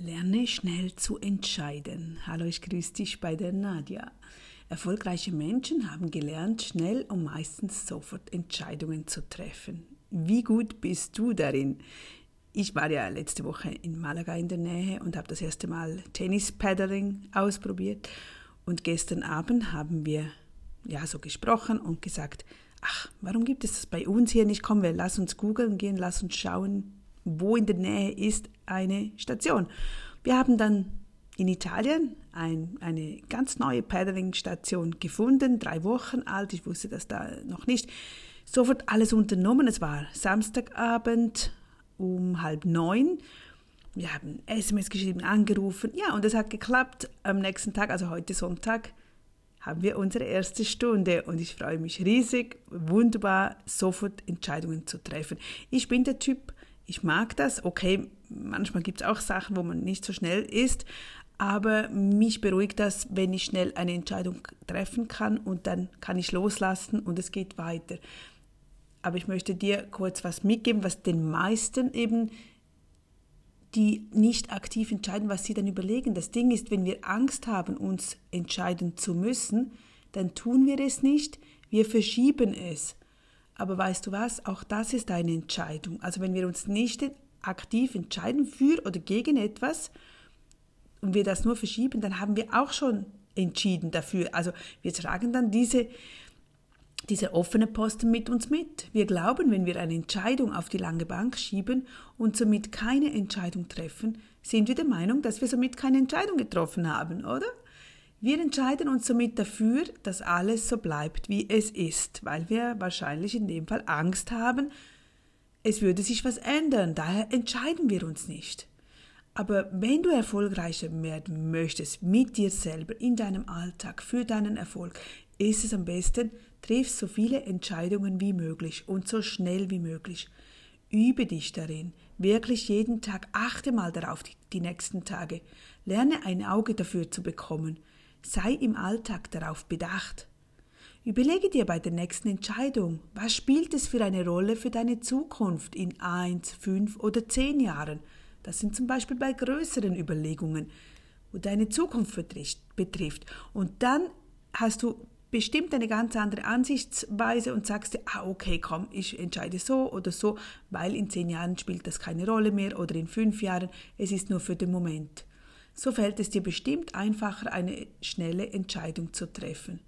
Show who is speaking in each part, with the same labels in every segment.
Speaker 1: Lerne schnell zu entscheiden. Hallo, ich grüße dich bei der Nadja. Erfolgreiche Menschen haben gelernt, schnell und meistens sofort Entscheidungen zu treffen. Wie gut bist du darin? Ich war ja letzte Woche in Malaga in der Nähe und habe das erste Mal Tennis-Paddling ausprobiert. Und gestern Abend haben wir ja so gesprochen und gesagt, ach, warum gibt es das bei uns hier nicht? Komm, wir lass uns googeln gehen, lass uns schauen, wo in der Nähe ist eine Station. Wir haben dann in Italien ein, eine ganz neue Paddling-Station gefunden, drei Wochen alt, ich wusste das da noch nicht. Sofort alles unternommen, es war Samstagabend um halb neun. Wir haben SMS geschrieben, angerufen, ja, und es hat geklappt. Am nächsten Tag, also heute Sonntag, haben wir unsere erste Stunde und ich freue mich riesig, wunderbar, sofort Entscheidungen zu treffen. Ich bin der Typ, ich mag das. Okay, manchmal gibt es auch Sachen, wo man nicht so schnell ist, aber mich beruhigt das, wenn ich schnell eine Entscheidung treffen kann und dann kann ich loslassen und es geht weiter. Aber ich möchte dir kurz was mitgeben, was den meisten eben, die nicht aktiv entscheiden, was sie dann überlegen. Das Ding ist, wenn wir Angst haben, uns entscheiden zu müssen, dann tun wir es nicht, wir verschieben es. Aber weißt du was? Auch das ist eine Entscheidung. Also wenn wir uns nicht aktiv entscheiden für oder gegen etwas und wir das nur verschieben, dann haben wir auch schon entschieden dafür. Also wir tragen dann diese, diese offene Posten mit uns mit. Wir glauben, wenn wir eine Entscheidung auf die lange Bank schieben und somit keine Entscheidung treffen, sind wir der Meinung, dass wir somit keine Entscheidung getroffen haben, oder? Wir entscheiden uns somit dafür, dass alles so bleibt, wie es ist, weil wir wahrscheinlich in dem Fall Angst haben, es würde sich was ändern. Daher entscheiden wir uns nicht. Aber wenn du erfolgreicher werden möchtest mit dir selber, in deinem Alltag, für deinen Erfolg, ist es am besten, triff so viele Entscheidungen wie möglich und so schnell wie möglich. Übe dich darin, wirklich jeden Tag, achte mal darauf die, die nächsten Tage. Lerne ein Auge dafür zu bekommen. Sei im Alltag darauf bedacht. Überlege dir bei der nächsten Entscheidung, was spielt es für eine Rolle für deine Zukunft in eins, fünf oder zehn Jahren. Das sind zum Beispiel bei größeren Überlegungen, wo deine Zukunft betrifft. Und dann hast du bestimmt eine ganz andere Ansichtsweise und sagst dir, ah, okay, komm, ich entscheide so oder so, weil in zehn Jahren spielt das keine Rolle mehr oder in fünf Jahren, es ist nur für den Moment so fällt es dir bestimmt einfacher, eine schnelle Entscheidung zu treffen.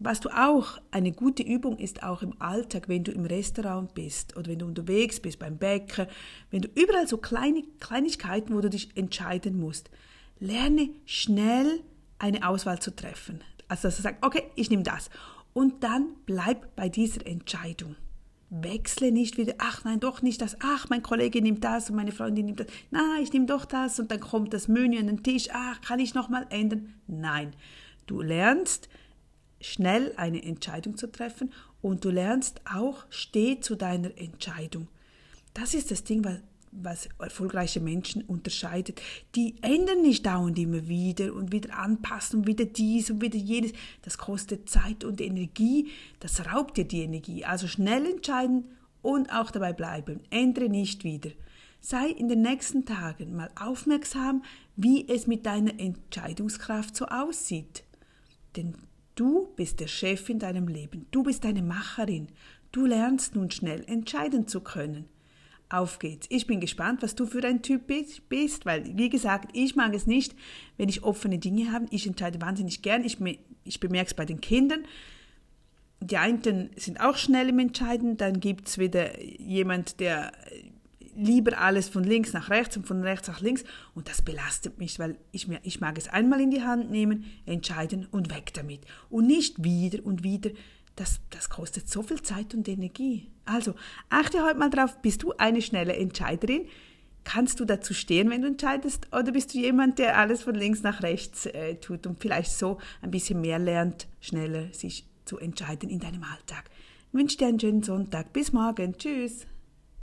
Speaker 1: Was du auch, eine gute Übung ist auch im Alltag, wenn du im Restaurant bist oder wenn du unterwegs bist beim Bäcker, wenn du überall so kleine Kleinigkeiten, wo du dich entscheiden musst, lerne schnell eine Auswahl zu treffen. Also dass du sagst, okay, ich nehme das. Und dann bleib bei dieser Entscheidung wechsle nicht wieder, ach nein, doch nicht das, ach, mein Kollege nimmt das und meine Freundin nimmt das, na, ich nehme doch das. Und dann kommt das Menü an den Tisch, ach, kann ich nochmal ändern? Nein, du lernst schnell eine Entscheidung zu treffen und du lernst auch, steh zu deiner Entscheidung. Das ist das Ding, was was erfolgreiche Menschen unterscheidet. Die ändern nicht dauernd immer wieder und wieder anpassen und wieder dies und wieder jenes. Das kostet Zeit und Energie. Das raubt dir die Energie. Also schnell entscheiden und auch dabei bleiben. Ändere nicht wieder. Sei in den nächsten Tagen mal aufmerksam, wie es mit deiner Entscheidungskraft so aussieht. Denn du bist der Chef in deinem Leben. Du bist eine Macherin. Du lernst nun schnell entscheiden zu können. Auf geht's. Ich bin gespannt, was du für ein Typ bist, weil, wie gesagt, ich mag es nicht, wenn ich offene Dinge habe. Ich entscheide wahnsinnig gern. Ich, ich bemerke es bei den Kindern. Die einen sind auch schnell im Entscheiden. Dann gibt es wieder jemand, der lieber alles von links nach rechts und von rechts nach links. Und das belastet mich, weil ich, ich mag es einmal in die Hand nehmen, entscheiden und weg damit. Und nicht wieder und wieder das, das kostet so viel Zeit und Energie. Also achte heute mal drauf, bist du eine schnelle Entscheiderin? Kannst du dazu stehen, wenn du entscheidest? Oder bist du jemand, der alles von links nach rechts äh, tut und vielleicht so ein bisschen mehr lernt, schneller sich zu entscheiden in deinem Alltag? Ich wünsche dir einen schönen Sonntag. Bis morgen. Tschüss.